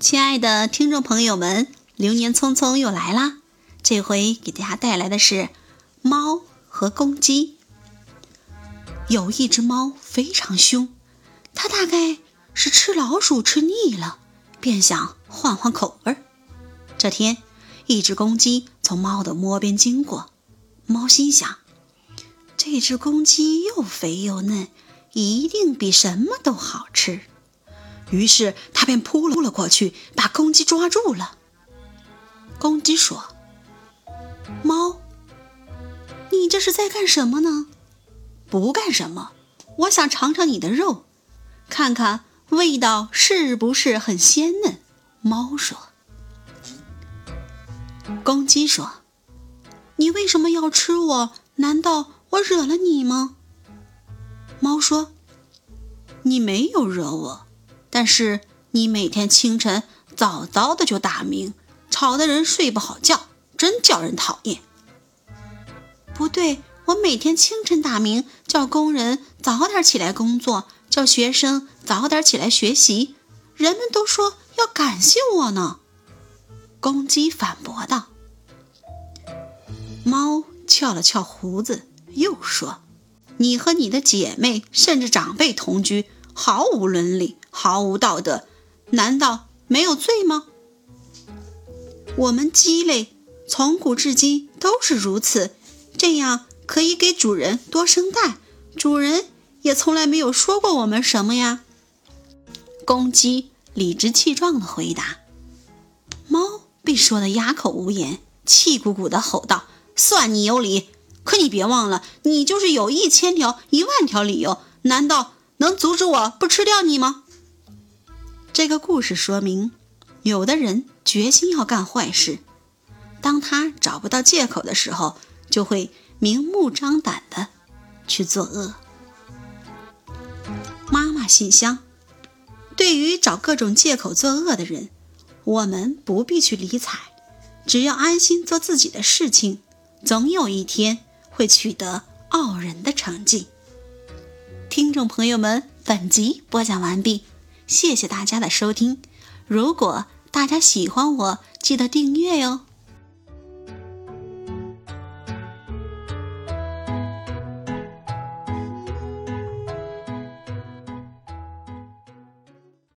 亲爱的听众朋友们，流年匆匆又来啦！这回给大家带来的是猫和公鸡。有一只猫非常凶，它大概是吃老鼠吃腻了，便想换换口味儿。这天，一只公鸡从猫的窝边经过，猫心想：这只公鸡又肥又嫩，一定比什么都好吃。于是他便扑了过去，把公鸡抓住了。公鸡说：“猫，你这是在干什么呢？不干什么，我想尝尝你的肉，看看味道是不是很鲜嫩。”猫说。公鸡说：“你为什么要吃我？难道我惹了你吗？”猫说：“你没有惹我。”但是你每天清晨早早的就打鸣，吵得人睡不好觉，真叫人讨厌。不对，我每天清晨打鸣，叫工人早点起来工作，叫学生早点起来学习，人们都说要感谢我呢。公鸡反驳道。猫翘了翘胡子，又说：“你和你的姐妹甚至长辈同居。”毫无伦理，毫无道德，难道没有罪吗？我们鸡类从古至今都是如此，这样可以给主人多生蛋，主人也从来没有说过我们什么呀。公鸡理直气壮地回答，猫被说得哑口无言，气鼓鼓地吼道：“算你有理，可你别忘了，你就是有一千条、一万条理由，难道？”能阻止我不吃掉你吗？这个故事说明，有的人决心要干坏事，当他找不到借口的时候，就会明目张胆的去作恶。妈妈信箱，对于找各种借口作恶的人，我们不必去理睬，只要安心做自己的事情，总有一天会取得傲人的成绩。听众朋友们，本集播讲完毕，谢谢大家的收听。如果大家喜欢我，记得订阅哟。